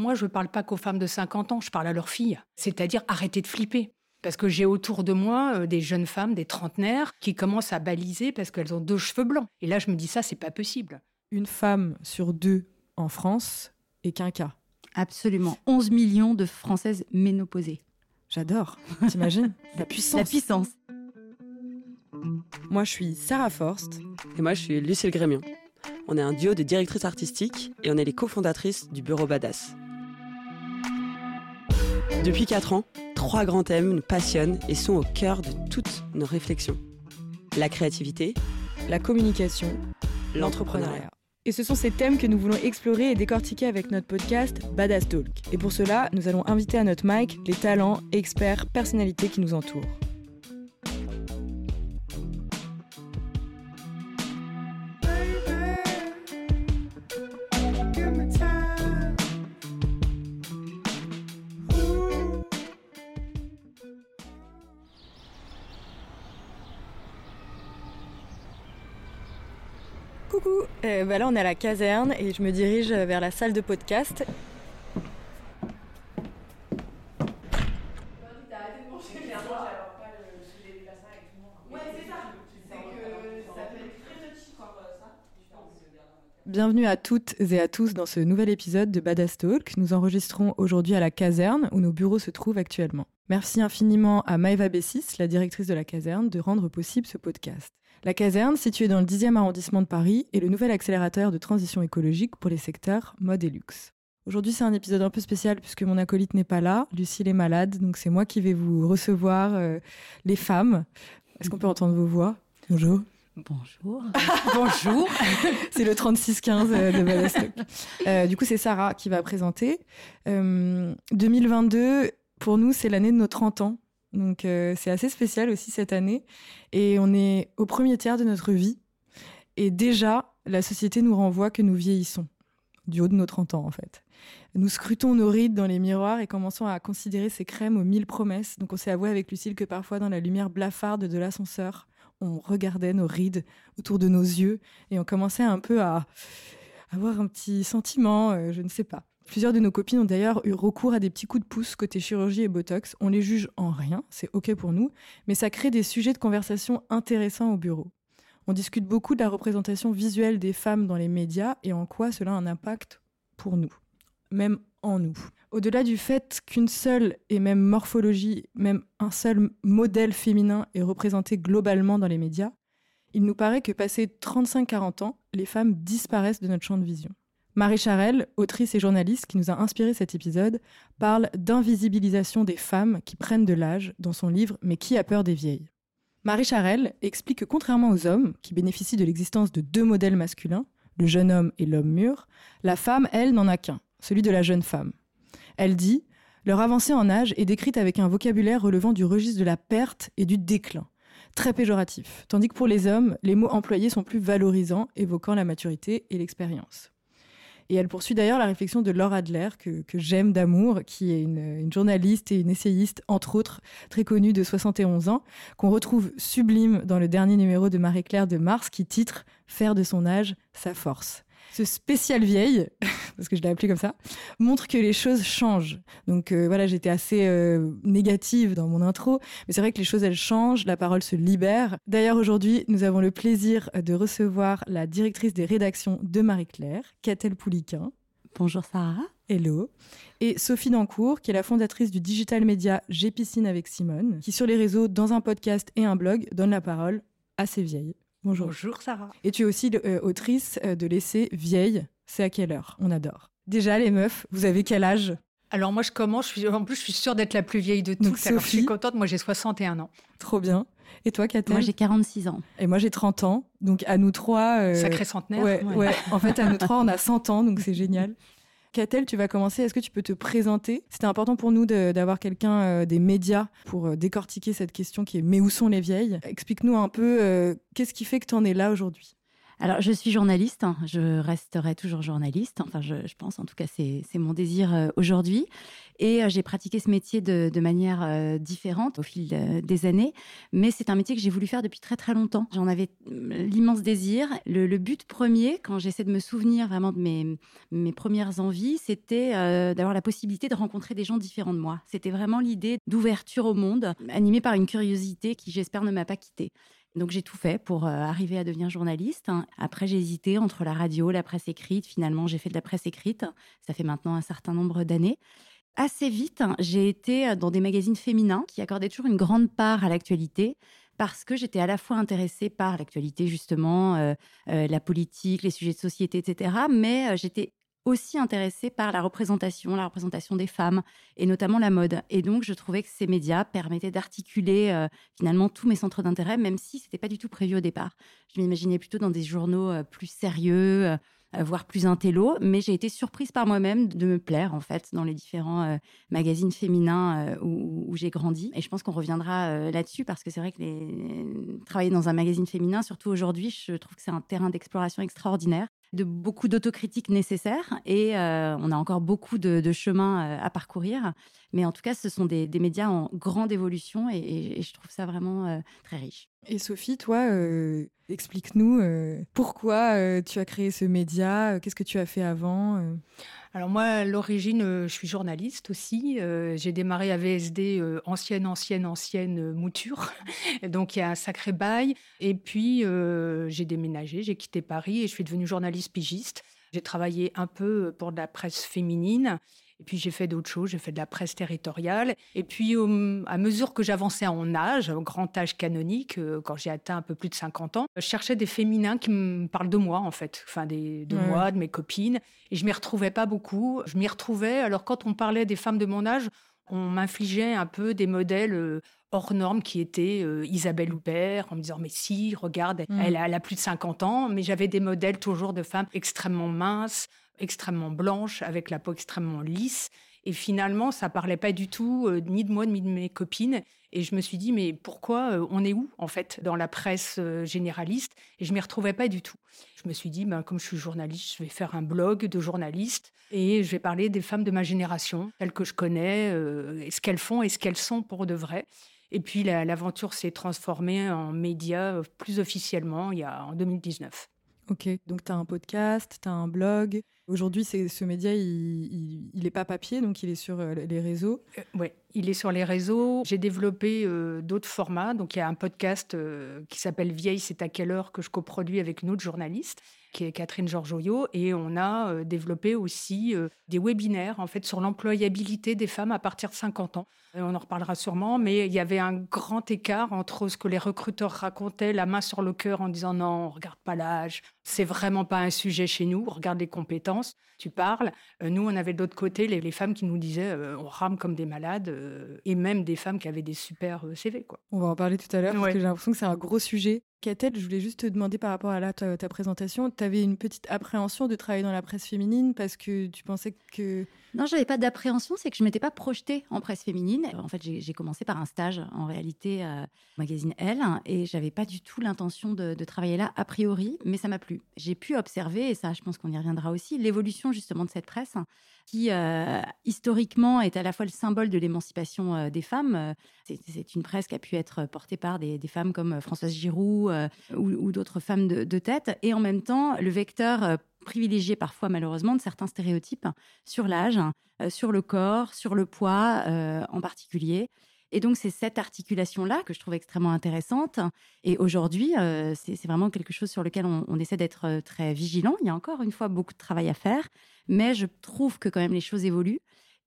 moi, je ne parle pas qu'aux femmes de 50 ans, je parle à leurs filles. C'est-à-dire arrêtez de flipper. Parce que j'ai autour de moi euh, des jeunes femmes, des trentenaires, qui commencent à baliser parce qu'elles ont deux cheveux blancs. Et là, je me dis ça, c'est pas possible. Une femme sur deux en France est qu'un cas. Absolument. 11 millions de Françaises ménopausées. J'adore. T'imagines? La puissance. La puissance. Moi, je suis Sarah Forst. Et moi, je suis Lucille Grémion. On est un duo de directrices artistiques et on est les cofondatrices du Bureau Badass. Depuis 4 ans, trois grands thèmes nous passionnent et sont au cœur de toutes nos réflexions. La créativité, la communication, l'entrepreneuriat. Et ce sont ces thèmes que nous voulons explorer et décortiquer avec notre podcast Badass Talk. Et pour cela, nous allons inviter à notre mic les talents, experts, personnalités qui nous entourent. Euh, bah là on est à la caserne et je me dirige vers la salle de podcast. Bienvenue à toutes et à tous dans ce nouvel épisode de Badass Talk. Nous enregistrons aujourd'hui à la caserne où nos bureaux se trouvent actuellement. Merci infiniment à Maëva Bessis, la directrice de la caserne, de rendre possible ce podcast. La caserne, située dans le 10e arrondissement de Paris, est le nouvel accélérateur de transition écologique pour les secteurs mode et luxe. Aujourd'hui, c'est un épisode un peu spécial puisque mon acolyte n'est pas là. Lucille est malade, donc c'est moi qui vais vous recevoir euh, les femmes. Est-ce qu'on peut entendre vos voix? Bonjour. Bonjour. Bonjour. c'est le 3615 euh, de Badastock. Euh, du coup, c'est Sarah qui va présenter. 2022, pour nous, c'est l'année de nos 30 ans. Donc euh, c'est assez spécial aussi cette année. Et on est au premier tiers de notre vie. Et déjà, la société nous renvoie que nous vieillissons, du haut de nos 30 ans en fait. Nous scrutons nos rides dans les miroirs et commençons à considérer ces crèmes aux mille promesses. Donc on s'est avoué avec Lucille que parfois dans la lumière blafarde de l'ascenseur, on regardait nos rides autour de nos yeux et on commençait un peu à avoir un petit sentiment, euh, je ne sais pas. Plusieurs de nos copines ont d'ailleurs eu recours à des petits coups de pouce côté chirurgie et botox. On les juge en rien, c'est ok pour nous, mais ça crée des sujets de conversation intéressants au bureau. On discute beaucoup de la représentation visuelle des femmes dans les médias et en quoi cela a un impact pour nous, même en nous. Au-delà du fait qu'une seule et même morphologie, même un seul modèle féminin est représenté globalement dans les médias, il nous paraît que passé 35-40 ans, les femmes disparaissent de notre champ de vision. Marie Charelle, autrice et journaliste qui nous a inspiré cet épisode, parle d'invisibilisation des femmes qui prennent de l'âge dans son livre Mais qui a peur des vieilles? Marie Charelle explique que contrairement aux hommes, qui bénéficient de l'existence de deux modèles masculins, le jeune homme et l'homme mûr, la femme, elle, n'en a qu'un, celui de la jeune femme. Elle dit Leur avancée en âge est décrite avec un vocabulaire relevant du registre de la perte et du déclin, très péjoratif, tandis que pour les hommes, les mots employés sont plus valorisants, évoquant la maturité et l'expérience. Et elle poursuit d'ailleurs la réflexion de Laura Adler, que, j'aime d'amour, qui est une, journaliste et une essayiste, entre autres, très connue de 71 ans, qu'on retrouve sublime dans le dernier numéro de Marie-Claire de Mars, qui titre Faire de son âge sa force ce spécial vieille, parce que je l'ai appelé comme ça, montre que les choses changent. Donc euh, voilà, j'étais assez euh, négative dans mon intro, mais c'est vrai que les choses elles changent, la parole se libère. D'ailleurs aujourd'hui, nous avons le plaisir de recevoir la directrice des rédactions de Marie-Claire, Catel Pouliquin. Bonjour Sarah. Hello. Et Sophie Dancourt, qui est la fondatrice du digital média J'ai piscine avec Simone, qui sur les réseaux, dans un podcast et un blog, donne la parole à ces vieilles. Bonjour. Bonjour Sarah. Et tu es aussi euh, autrice euh, de l'essai Vieille, c'est à quelle heure? On adore. Déjà les meufs, vous avez quel âge? Alors moi je commence, je suis, en plus je suis sûre d'être la plus vieille de toutes. Alors, je suis contente, moi j'ai 61 ans. Trop bien. Et toi Kathleen Moi j'ai 46 ans. Et moi j'ai 30 ans. Donc à nous trois... Euh... Sacré centenaire. Ouais, ouais. en fait à nous trois on a 100 ans, donc c'est génial. Catel, tu vas commencer. Est-ce que tu peux te présenter? C'était important pour nous d'avoir quelqu'un euh, des médias pour euh, décortiquer cette question qui est mais où sont les vieilles? Explique-nous un peu euh, qu'est-ce qui fait que tu en es là aujourd'hui? Alors, je suis journaliste, hein. je resterai toujours journaliste, enfin, je, pense, en tout cas, c'est mon désir aujourd'hui. Et j'ai pratiqué ce métier de, manière différente au fil des années. Mais c'est un métier que j'ai voulu faire depuis très très longtemps. J'en avais l'immense désir. Le, le, but premier, quand j'essaie de me souvenir vraiment de mes, mes premières envies, c'était d'avoir la possibilité de rencontrer des gens différents de moi. C'était vraiment l'idée d'ouverture au monde, animée par une curiosité qui, j'espère, ne m'a pas quittée. Donc j'ai tout fait pour euh, arriver à devenir journaliste. Après j'ai hésité entre la radio, la presse écrite. Finalement j'ai fait de la presse écrite. Ça fait maintenant un certain nombre d'années. Assez vite, j'ai été dans des magazines féminins qui accordaient toujours une grande part à l'actualité parce que j'étais à la fois intéressée par l'actualité justement, euh, euh, la politique, les sujets de société, etc. Mais j'étais aussi intéressée par la représentation, la représentation des femmes et notamment la mode. Et donc, je trouvais que ces médias permettaient d'articuler euh, finalement tous mes centres d'intérêt, même si ce n'était pas du tout prévu au départ. Je m'imaginais plutôt dans des journaux euh, plus sérieux, euh, voire plus intello, mais j'ai été surprise par moi-même de me plaire en fait dans les différents magazines féminins où, j'ai grandi. Et je pense qu'on reviendra là-dessus parce que c'est vrai que travailler dans un magazine féminin, surtout aujourd'hui, je trouve que c'est un terrain d'exploration extraordinaire de beaucoup d'autocritique nécessaire et euh, on a encore beaucoup de, chemin euh, à parcourir. Mais en tout cas, ce sont des, médias en grande évolution et, je trouve ça vraiment euh, très riche. Et Sophie, toi, explique-nous pourquoi tu as créé ce média, qu'est-ce que tu as fait avant alors moi, à l'origine, je suis journaliste aussi. j'ai démarré à VSD, ancienne, ancienne, ancienne mouture. Donc il y a un sacré bail. Et puis j'ai déménagé, j'ai quitté Paris et je suis devenue journaliste pigiste. J'ai travaillé un peu pour de la presse féminine. Et puis j'ai fait d'autres choses, j'ai fait de la presse territoriale. Et puis à mesure que j'avançais en âge, au grand âge canonique, euh, quand j'ai atteint un peu plus de 50 ans, je cherchais des féminins qui me parlent de moi en fait, enfin des, de moi, de mes copines. Et je m'y retrouvais pas beaucoup. Je m'y retrouvais. Alors quand on parlait des femmes de mon âge, on m'infligeait un peu des modèles euh, hors normes qui étaient euh, Isabelle Huppert, en me disant mais si, regarde, mm. elle, elle, a plus de 50 ans, mais j'avais des modèles toujours de femmes extrêmement minces, extrêmement blanches, avec la peau extrêmement lisse. Et finalement, ça parlait pas du tout euh, ni de moi ni de mes copines. Et je me suis dit, mais pourquoi euh, on est où, en fait, dans la presse euh, généraliste? Et je m'y retrouvais pas du tout. Je me suis dit, ben, comme je suis journaliste, je vais faire un blog de journaliste et je vais parler des femmes de ma génération, celles que je connais, et ce qu'elles font et ce qu'elles sont pour de vrai. Et puis l'aventure s'est transformée en média plus officiellement il y a, en 2019. Ok, donc tu as un podcast, tu as un blog. Aujourd'hui, ce média, il n'est pas papier, donc il est sur euh, les réseaux. Euh, oui, il est sur les réseaux. J'ai développé euh, d'autres formats. Donc il y a un podcast qui s'appelle Vieille, c'est à quelle heure que je coproduis avec une autre journaliste qui est Catherine Georgoyo, et on a euh, développé aussi euh, des webinaires en fait sur l'employabilité des femmes à partir de 50 ans. on en reparlera sûrement, mais il y avait un grand écart entre ce que les recruteurs racontaient, la main sur le cœur en disant non, on regarde pas l'âge, c'est vraiment pas un sujet chez nous, on regarde les compétences, tu parles. Euh, nous, on avait de l'autre côté les, les, femmes qui nous disaient on rame comme des malades, et même des femmes qui avaient des super CV. Quoi. On va en parler tout à l'heure, parce que j'ai l'impression que c'est un gros sujet. Catel, je voulais juste te demander par rapport à ta, ta présentation, tu avais une petite appréhension de travailler dans la presse féminine parce que tu pensais que... Non, j'avais pas d'appréhension, c'est que je m'étais pas projetée en presse féminine. En fait, j'ai commencé par un stage en réalité euh, au magazine Elle et j'avais pas du tout l'intention de, travailler là a priori, mais ça m'a plu. J'ai pu observer, et ça je pense qu'on y reviendra aussi, l'évolution justement de cette presse qui euh, historiquement est à la fois le symbole de l'émancipation euh, des femmes. C'est une presse qui a pu être portée par des, femmes comme Françoise Giroud ou, d'autres femmes de, tête, et en même temps le vecteur privilégié parfois malheureusement de certains stéréotypes sur l'âge, euh, sur le corps, sur le poids euh, en particulier. Et donc, c'est cette articulation-là que je trouve extrêmement intéressante. Et aujourd'hui, euh, c'est vraiment quelque chose sur lequel on, on essaie d'être très vigilant. Il y a encore une fois beaucoup de travail à faire, mais je trouve que quand même les choses évoluent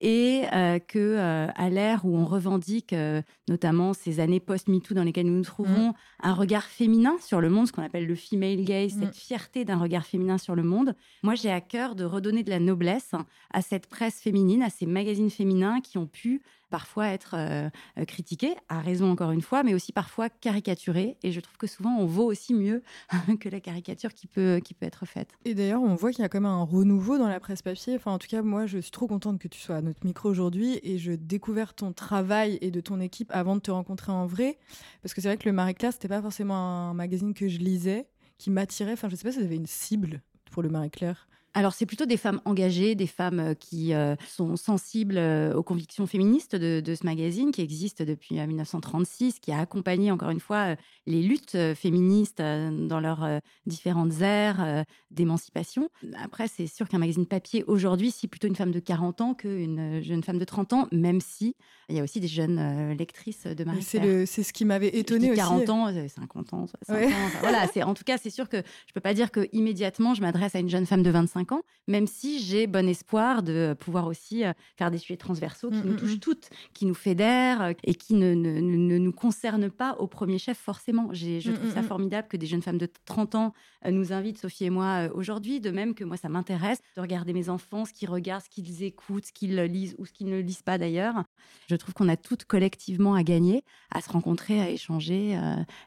et euh, que euh, à l'ère où on revendique euh, notamment ces années post-MeToo dans lesquelles nous nous trouvons, mmh. un regard féminin sur le monde, ce qu'on appelle le female gaze, cette mmh. fierté d'un regard féminin sur le monde. Moi, j'ai à cœur de redonner de la noblesse à cette presse féminine, à ces magazines féminins qui ont pu parfois être euh, euh, critiqué, à raison encore une fois, mais aussi parfois caricaturé. Et je trouve que souvent, on vaut aussi mieux que la caricature qui peut, qui peut être faite. Et d'ailleurs, on voit qu'il y a quand même un renouveau dans la presse papier. Enfin, en tout cas, moi, je suis trop contente que tu sois à notre micro aujourd'hui et je découvre ton travail et de ton équipe avant de te rencontrer en vrai. Parce que c'est vrai que le Marie-Claire, c'était pas forcément un magazine que je lisais, qui m'attirait. Enfin, je sais pas si vous avez une cible pour le Marie-Claire. Alors, c'est plutôt des femmes engagées, des femmes euh, qui euh, sont sensibles euh, aux convictions féministes de, ce magazine qui existe depuis 1936, qui a accompagné, encore une fois, les luttes féministes dans leurs différentes ères d'émancipation. Après, c'est sûr qu'un magazine papier, aujourd'hui, c'est plutôt une femme de 40 ans qu'une jeune femme de 30 ans, même si il y a aussi des jeunes lectrices de Marie C'est ce qui m'avait étonné aussi. 40 ans, 50 ans, 60 ans. voilà, en tout cas, c'est sûr que je peux pas dire que immédiatement je m'adresse à une jeune femme de 25 ans, même si j'ai bon espoir de pouvoir aussi euh, faire des sujets transversaux qui mmh, nous mmh, touchent mmh. toutes, qui nous fédèrent euh, et qui ne, ne, ne, nous concernent pas au premier chef forcément. Je trouve ça formidable que des jeunes femmes de 30 ans nous invitent, Sophie et moi, aujourd'hui, de même que moi, ça m'intéresse de regarder mes enfants, ce qu'ils regardent, ce qu'ils écoutent, ce qu'ils lisent ou ce qu'ils ne lisent pas d'ailleurs. Je trouve qu'on a toutes collectivement à gagner, à se rencontrer, à échanger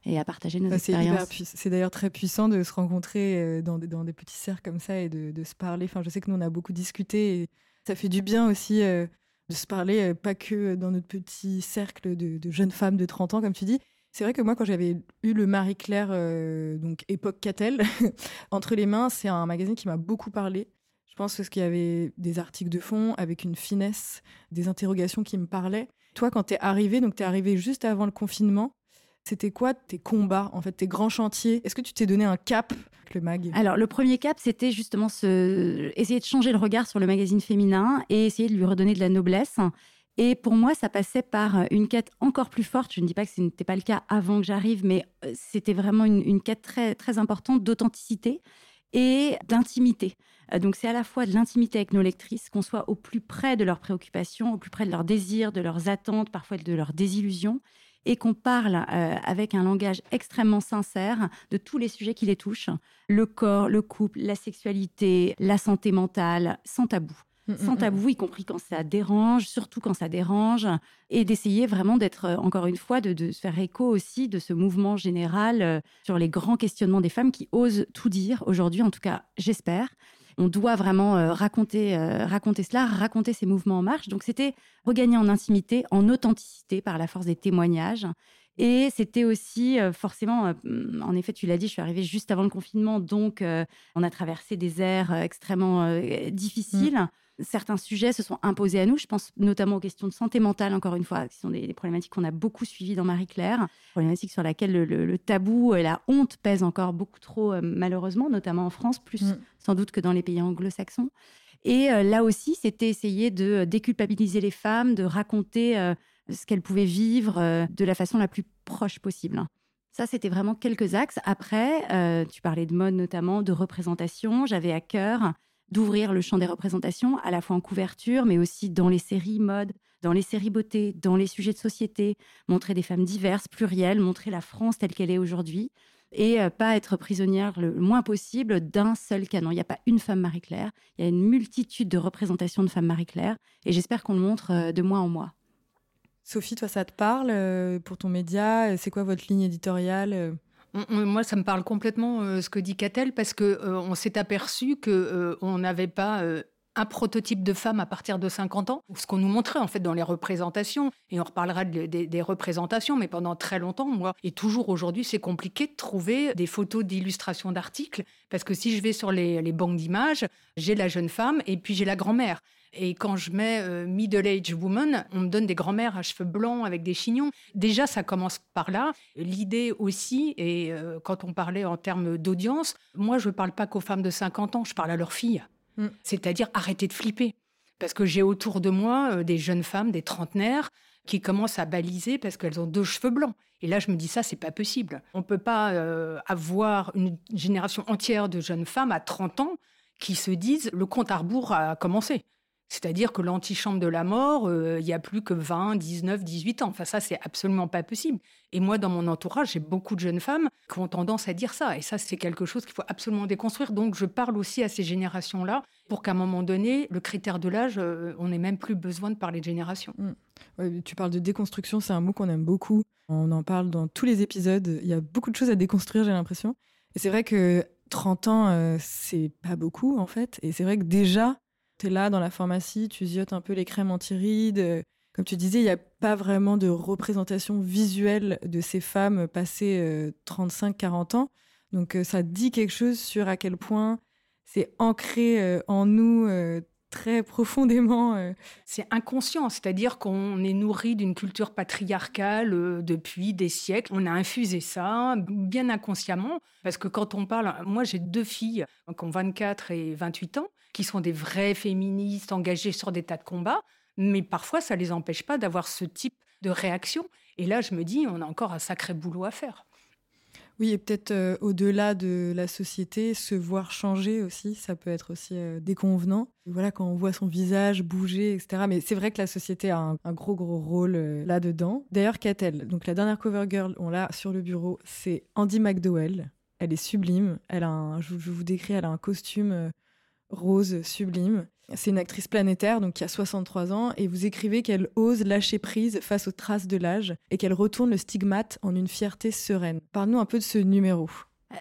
et à partager nos expériences. C'est d'ailleurs très puissant de se rencontrer dans des, dans des petits cercles comme ça et de, de se parler. Enfin, je sais que nous, on a beaucoup discuté et ça fait du bien aussi euh, de se parler, euh, pas que dans notre petit cercle de, jeunes femmes de 30 ans, comme tu dis. C'est vrai que moi, quand j'avais eu le Marie-Claire, euh, donc époque Catel, entre les mains, c'est un magazine qui m'a beaucoup parlé. Je pense qu'il y avait des articles de fond avec une finesse, des interrogations qui me parlaient. Toi, quand tu es arrivé, donc tu es arrivé juste avant le confinement, c'était quoi tes combats, en fait, tes grands chantiers? Est-ce que tu t'es donné un cap, le mag? Alors, le premier cap, c'était justement ce... essayer de changer le regard sur le magazine féminin et essayer de lui redonner de la noblesse. Et pour moi, ça passait par une quête encore plus forte. Je ne dis pas que ce n'était pas le cas avant que j'arrive, mais euh, c'était vraiment une, quête très, très importante d'authenticité et d'intimité. Euh, donc c'est à la fois de l'intimité avec nos lectrices, qu'on soit au plus près de leurs préoccupations, au plus près de leurs désirs, de leurs attentes, parfois de leurs désillusions, et qu'on parle euh, avec un langage extrêmement sincère de tous les sujets qui les touchent, le corps, le couple, la sexualité, la santé mentale, sans tabou. Mm, mm, sans mm. tabou, y compris quand ça dérange, surtout quand ça dérange, et d'essayer vraiment d'être, euh, encore une fois, de, de, se faire écho aussi de ce mouvement général euh, sur les grands questionnements des femmes qui osent tout dire aujourd'hui, en tout cas, j'espère on doit vraiment euh, raconter, raconter cela, raconter ces mouvements en marche. Donc c'était regagner en intimité, en authenticité par la force des témoignages. Et c'était aussi forcément, en effet, tu l'as dit, je suis arrivée juste avant le confinement, donc on a traversé des airs extrêmement difficiles. Mmh certains sujets se sont imposés à nous. Je pense notamment aux questions de santé mentale, encore une fois, qui sont des, problématiques qu'on a beaucoup suivies dans Marie-Claire, problématiques sur lesquelles le, tabou et la honte pèsent encore beaucoup trop, euh, malheureusement, notamment en France, plus mm. sans doute que dans les pays anglo-saxons. Et euh, là aussi, c'était essayer de déculpabiliser les femmes, de raconter euh, ce qu'elles pouvaient vivre de la façon la plus proche possible. Ça, c'était vraiment quelques axes. Après, tu parlais de mode notamment, de représentation. J'avais à cœur d'ouvrir le champ des représentations, à la fois en couverture, mais aussi dans les séries mode, dans les séries beauté, dans les sujets de société, montrer des femmes diverses, plurielles, montrer la France telle qu'elle est aujourd'hui, et euh, pas être prisonnière le moins possible d'un seul canon. Il n'y a pas une femme Marie-Claire, il y a une multitude de représentations de femmes Marie-Claire, et j'espère qu'on le montre euh, de mois en mois. Sophie, toi, ça te parle euh, pour ton média? C'est quoi votre ligne éditoriale moi, ça me parle complètement euh, ce que dit Catel parce que euh, on s'est aperçu que euh, on n'avait pas un prototype de femme à partir de 50 ans, ce qu'on nous montrait en fait dans les représentations, et on reparlera des représentations, mais pendant très longtemps, moi, et toujours aujourd'hui, c'est compliqué de trouver des photos d'illustration d'articles, parce que si je vais sur les, banques d'images, j'ai la jeune femme et puis j'ai la grand-mère. Et quand je mets euh, middle-age woman, on me donne des grand-mères à cheveux blancs avec des chignons. Déjà, ça commence par là. L'idée aussi, et euh, quand on parlait en termes d'audience, moi, je ne parle pas qu'aux femmes de 50 ans, je parle à leurs filles. Mm. C'est-à-dire arrêter de flipper. Parce que j'ai autour de moi euh, des jeunes femmes, des trentenaires, qui commencent à baliser parce qu'elles ont deux cheveux blancs. Et là, je me dis ça, c'est pas possible. On peut pas avoir une génération entière de jeunes femmes à 30 ans qui se disent le compte à rebours a commencé. C'est-à-dire que l'antichambre de la mort, euh, il n'y a plus que 20, 19, 18 ans. Enfin, ça, c'est absolument pas possible. Et moi, dans mon entourage, j'ai beaucoup de jeunes femmes qui ont tendance à dire ça. Et ça, c'est quelque chose qu'il faut absolument déconstruire. Donc, je parle aussi à ces générations-là pour qu'à un moment donné, le critère de l'âge, euh, on n'ait même plus besoin de parler de génération. Mmh. tu parles de déconstruction, c'est un mot qu'on aime beaucoup. On en parle dans tous les épisodes. Il y a beaucoup de choses à déconstruire, j'ai l'impression. Et c'est vrai que 30 ans, euh, c'est pas beaucoup, en fait. Et c'est vrai que déjà, tu es là dans la pharmacie, tu ziotes un peu les crèmes anti-rides. Euh, comme tu disais, il n'y a pas vraiment de représentation visuelle de ces femmes passées 35-40 euh, ans. Donc euh, ça dit quelque chose sur à quel point c'est ancré en nous très profondément. Euh. C'est inconscient, c'est-à-dire qu'on est nourri d'une culture patriarcale euh, depuis des siècles. On a infusé ça bien inconsciemment, parce que quand on parle, moi j'ai deux filles qui ont 24 et 28 ans, qui sont des vraies féministes engagées sur des tas de combats, mais parfois ça les empêche pas d'avoir ce type de réaction. Et là, je me dis, on a encore un sacré boulot à faire. Oui, et peut-être euh, au-delà de la société, se voir changer aussi, ça peut être aussi euh, déconvenant. Voilà, quand on voit son visage bouger, etc. Mais c'est vrai que la société a un, gros, gros rôle euh, là-dedans. D'ailleurs, qu'a-t-elle Donc, la dernière cover girl, on l'a sur le bureau, c'est Andy McDowell. Elle est sublime. Elle a un, je, je vous décris, elle a un costume rose sublime. C'est une actrice planétaire, donc qui a 63 ans, et vous écrivez qu'elle ose lâcher prise face aux traces de l'âge et qu'elle retourne le stigmate en une fierté sereine. Parle-nous un peu de ce numéro.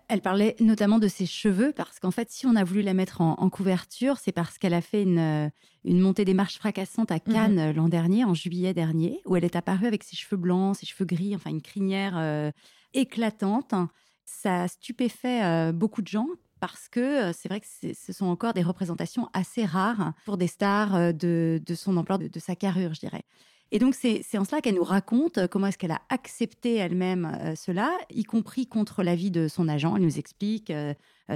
Elle parlait notamment de ses cheveux, parce qu'en fait, si on a voulu la mettre en, couverture, c'est parce qu'elle a fait une, euh, une, montée des marches fracassante à Cannes mhm. l'an dernier, en juillet dernier, où elle est apparue avec ses cheveux blancs, ses cheveux gris, enfin une crinière euh, éclatante. Ça a stupéfait euh, beaucoup de gens parce que c'est vrai que ce sont encore des représentations assez rares pour des stars de, son ampleur, de, sa carrure, je dirais. Et donc, c'est en cela qu'elle nous raconte comment est-ce qu'elle a accepté elle-même cela, y compris contre l'avis de son agent. Elle nous explique,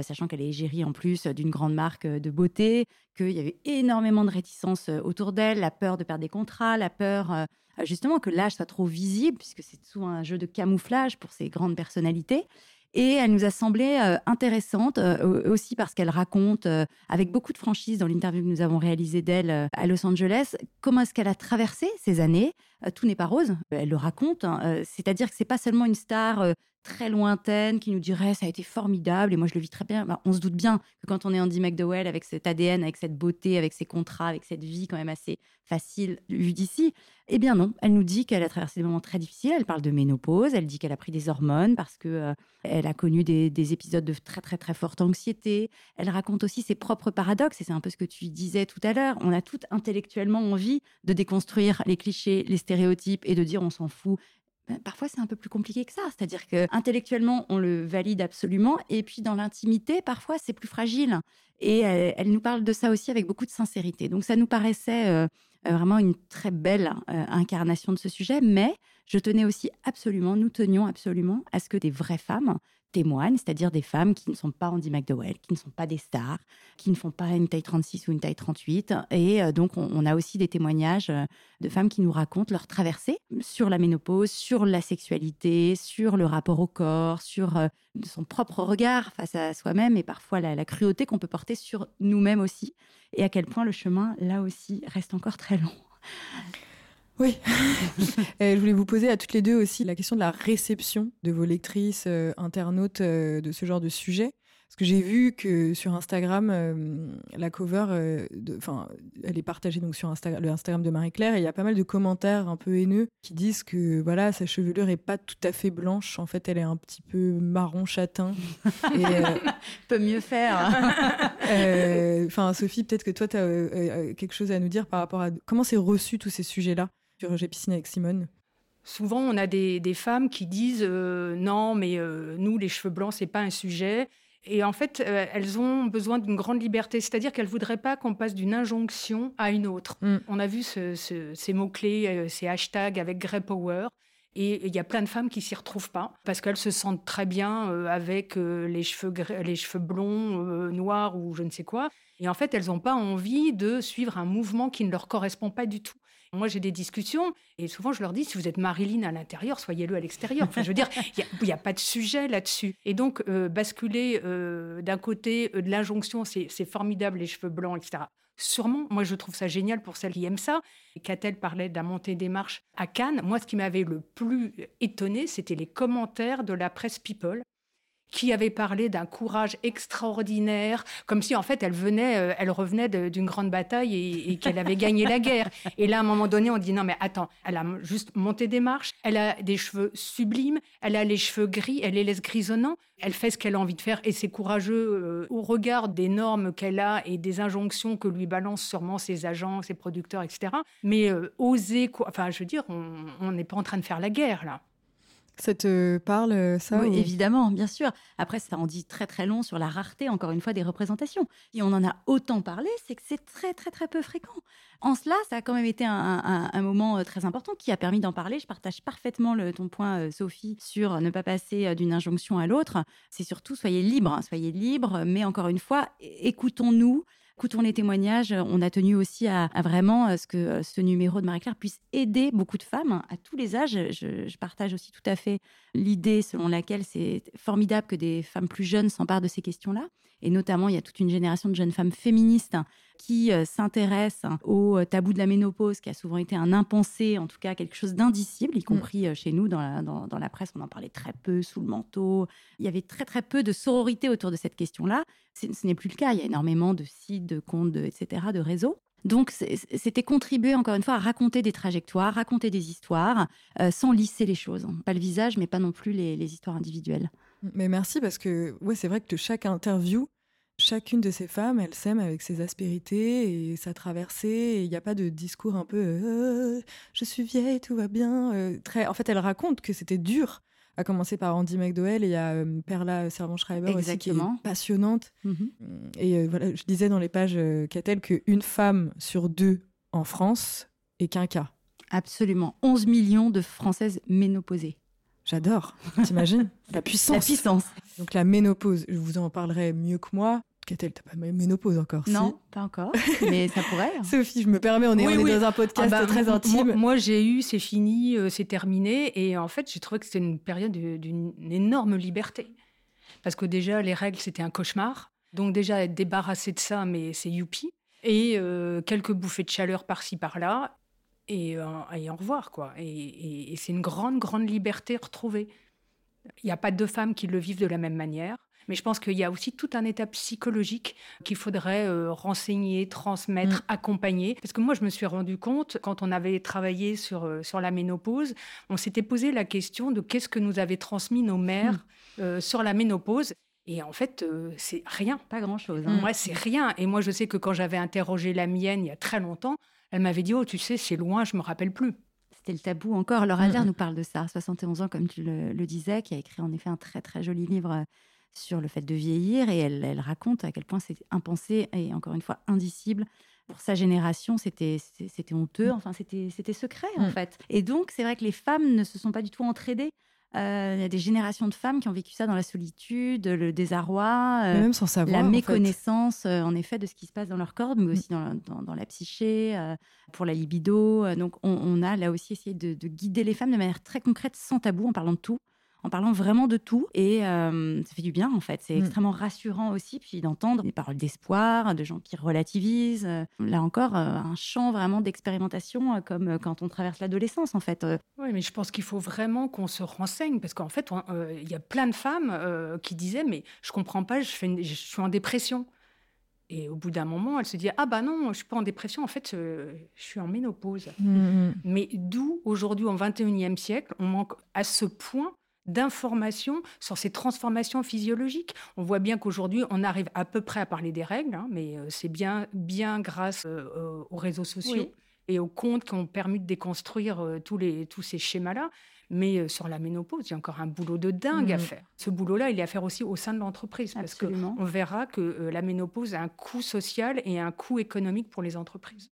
sachant qu'elle est égérie en plus d'une grande marque de beauté, qu'il y avait énormément de réticences autour d'elle, la peur de perdre des contrats, la peur justement que l'âge soit trop visible, puisque c'est souvent un jeu de camouflage pour ces grandes personnalités. Et elle nous a semblé euh, intéressante euh, aussi parce qu'elle raconte euh, avec beaucoup de franchise dans l'interview que nous avons réalisée d'elle à Los Angeles comment est-ce qu'elle a traversé ces années. tout n'est pas rose, elle le raconte. Hein, c'est-à-dire que c'est pas seulement une star très lointaine qui nous dirait ça a été formidable et moi je le vis très bien. Bah, on se doute bien que quand on est Andy McDowell avec cet ADN, avec cette beauté, avec ses contrats, avec cette vie quand même assez facile vue d'ici, eh bien non, elle nous dit qu'elle a traversé des moments très difficiles. Elle parle de ménopause, elle dit qu'elle a pris des hormones parce que euh, elle a connu des, des, épisodes de très très très forte anxiété. Elle raconte aussi ses propres paradoxes et c'est un peu ce que tu disais tout à l'heure. On a tout intellectuellement envie de déconstruire les clichés, les stéréotypes et de dire on s'en fout parfois c'est un peu plus compliqué que ça. C'est-à-dire que intellectuellement on le valide absolument, et puis dans l'intimité parfois c'est plus fragile. Et elle, nous parle de ça aussi avec beaucoup de sincérité. Donc ça nous paraissait euh, euh, vraiment une très belle euh, incarnation de ce sujet, mais je tenais aussi absolument, nous tenions absolument à ce que des vraies femmes témoignent, c'est-à-dire des femmes qui ne sont pas Andy McDowell, qui ne sont pas des stars, qui ne font pas une taille 36 ou une taille 38. Et euh, donc, on, a aussi des témoignages euh, de femmes qui nous racontent leur traversée sur la ménopause, sur la sexualité, sur le rapport au corps, sur euh, son propre regard face à soi-même et parfois la, la cruauté qu'on peut porter sur nous-mêmes aussi. Et à quel point le chemin, là aussi, reste encore très long. Oui. je voulais vous poser à toutes les deux aussi la question de la réception de vos lectrices, euh, internautes euh, de ce genre de sujet. Parce que j'ai vu que sur Instagram, euh, la cover, enfin, elle est partagée donc sur le Instagram de Marie-Claire et il y a pas mal de commentaires un peu haineux qui disent que voilà, sa chevelure est pas tout à fait blanche. En fait, elle est un petit peu marron châtain. et, Peut mieux faire. Enfin, Sophie, peut-être que toi, tu as quelque chose à nous dire par rapport à comment c'est reçu tous ces sujets-là? Sur J'ai piscine avec Simone Souvent, on a des, femmes qui disent euh, non, mais euh, nous, les cheveux blancs, c'est pas un sujet. Et en fait, euh, elles ont besoin d'une grande liberté, c'est-à-dire qu'elles voudraient pas qu'on passe d'une injonction à une autre. Mm. On a vu ces mots-clés, ces hashtags avec Grey Power. Et il y a plein de femmes qui s'y retrouvent pas parce qu'elles se sentent très bien avec les, cheveux les cheveux blonds, noirs ou je ne sais quoi. Et en fait, elles n'ont pas envie de suivre un mouvement qui ne leur correspond pas du tout. Moi, j'ai des discussions et souvent je leur dis si vous êtes Marilyn à l'intérieur, soyez-le à l'extérieur. Enfin, je veux dire, il n'y a, pas de sujet là-dessus. Et donc, euh, basculer euh, d'un côté euh, de l'injonction, c'est formidable, les cheveux blancs, etc. Sûrement, moi je trouve ça génial pour celles qui aiment ça. Catel parlait de la montée des marches à Cannes. Moi, ce qui m'avait le plus étonné, c'était les commentaires de la presse People qui avait parlé d'un courage extraordinaire, comme si en fait elle venait, euh, elle revenait d'une grande bataille et, qu'elle avait gagné la guerre. Et là, à un moment donné, on dit non mais attends, elle a juste monté des marches, elle a des cheveux sublimes, elle a les cheveux gris, elle les laisse grisonnants, elle fait ce qu'elle a envie de faire et c'est courageux euh, au regard des normes qu'elle a et des injonctions que lui balancent sûrement ses agents, ses producteurs, etc. Mais euh, oser, enfin je veux dire, on n'est pas en train de faire la guerre là. Ça te parle, ça oui, Évidemment, bien sûr. Après, ça en dit très très long sur la rareté, encore une fois, des représentations. Et on en a autant parlé, c'est que c'est très très très peu fréquent. En cela, ça a quand même été un, moment euh, très important qui a permis d'en parler. Je partage parfaitement le, ton point, euh, Sophie, sur ne pas passer euh, d'une injonction à l'autre. C'est surtout soyez libres, hein, soyez libres, mais encore une fois, écoutons-nous écoutons les témoignages. On a tenu aussi à, vraiment euh, ce que euh, ce numéro de Marie-Claire puisse aider beaucoup de femmes à tous les âges. Je, partage aussi tout à fait l'idée selon laquelle c'est formidable que des femmes plus jeunes s'emparent de ces questions-là. Et notamment, il y a toute une génération de jeunes femmes féministes qui euh, s'intéressent au tabou de la ménopause, qui a souvent été un impensé, en tout cas quelque chose d'indicible, y mm. compris chez nous dans la, dans la presse. On en parlait très peu, sous le manteau. Il y avait très très peu de sororité autour de cette question-là. Ce n'est plus le cas. Il y a énormément de sites, de comptes, etc., de réseaux. Donc, c'était contribuer encore une fois à raconter des trajectoires, raconter des histoires, euh, sans lisser les choses. Pas le visage, mais pas non plus les, histoires individuelles. Mais merci parce que ouais, c'est vrai que chaque interview, chacune de ces femmes, elle s'aime avec ses aspérités et sa traversée. Il n'y a pas de discours un peu euh, je suis vieille, tout va bien. Euh, très... En fait, elle raconte que c'était dur à commencer par Andy McDowell et il y a euh, Perla Servan-Schreiber aussi qui est passionnante. Mhm. Et euh, voilà, je disais dans les pages euh, qu'a-t-elle qu'une femme sur deux en France est qu'un cas. Absolument. 11 millions de Françaises ménopausées. J'adore. T'imagines? La puissance. La puissance. Donc la ménopause, je vous en parlerai mieux que moi. Qu'a-t-elle T'as pas ménopause encore Non, pas encore, mais ça pourrait. Hein. Sophie, je me permets, on est, dans un podcast ah bah, très intime. Moi, j'ai eu, c'est fini, euh, c'est terminé. Et en fait, j'ai trouvé que c'était une période d'une énorme liberté. Parce que déjà, les règles, c'était un cauchemar. Donc déjà, être débarrassé de ça, mais c'est youpi. Et euh, quelques bouffées de chaleur par-ci, par-là. Et, euh, et, au revoir, quoi. Et, et c'est une grande, grande liberté retrouvée. Il n'y a pas deux femmes qui le vivent de la même manière. Mais je pense qu'il y a aussi tout un état psychologique qu'il faudrait euh, renseigner, transmettre, mm. accompagner. Parce que moi, je me suis rendu compte, quand on avait travaillé sur, euh, sur la ménopause, on s'était posé la question de qu'est-ce que nous avaient transmis nos mères mm. euh, sur la ménopause. Et en fait, c'est rien. Pas grand-chose. Hein. Moi, c'est rien. Et moi, je sais que quand j'avais interrogé la mienne il y a très longtemps, elle m'avait dit, oh, tu sais, c'est loin, je me rappelle plus c'était le tabou encore. Laura Adler nous parle de ça, 71 ans, comme tu le, le, disais, qui a écrit en effet un très très joli livre sur le fait de vieillir et elle, raconte à quel point c'est impensé et encore une fois indicible. Pour sa génération, c'était honteux, enfin c'était secret en mm. fait. Et donc c'est vrai que les femmes ne se sont pas du tout entraidées. Euh, il y a des générations de femmes qui ont vécu ça dans la solitude, le désarroi, euh, même sans savoir, la méconnaissance, euh, en, effet, de ce qui se passe dans leur corps, mais mm. aussi dans, la psyché, pour la libido. Donc, on, a là aussi essayé de, guider les femmes de manière très concrète, sans tabou, en parlant de tout en parlant vraiment de tout. Et euh, ça fait du bien, en fait. C'est mm. extrêmement rassurant aussi, puis d'entendre des paroles d'espoir, de gens qui relativisent. Là encore, euh, un champ vraiment d'expérimentation, euh, comme quand on traverse l'adolescence, en fait. Oui, mais je pense qu'il faut vraiment qu'on se renseigne, parce qu'en fait, il y a plein de femmes qui disaient, mais je comprends pas, je, fais je suis en dépression. Et au bout d'un moment, elle se dit Ah bah non, je suis pas en dépression, en fait, je suis en ménopause. Mm, mm. Mais d'où, aujourd'hui, au 21e siècle, on manque à ce point d'informations sur ces transformations physiologiques. On voit bien qu'aujourd'hui, on arrive à peu près à parler des règles, hein, mais euh, c'est bien, bien grâce euh, aux réseaux sociaux et aux comptes qui ont permis de déconstruire euh, tous, les, tous ces schémas-là. Mais sur la ménopause, il y a encore un boulot de dingue à mmh. faire. Ce boulot-là, il est à faire aussi au sein de l'entreprise, parce qu'on verra que la ménopause a un coût social et un coût économique pour les entreprises.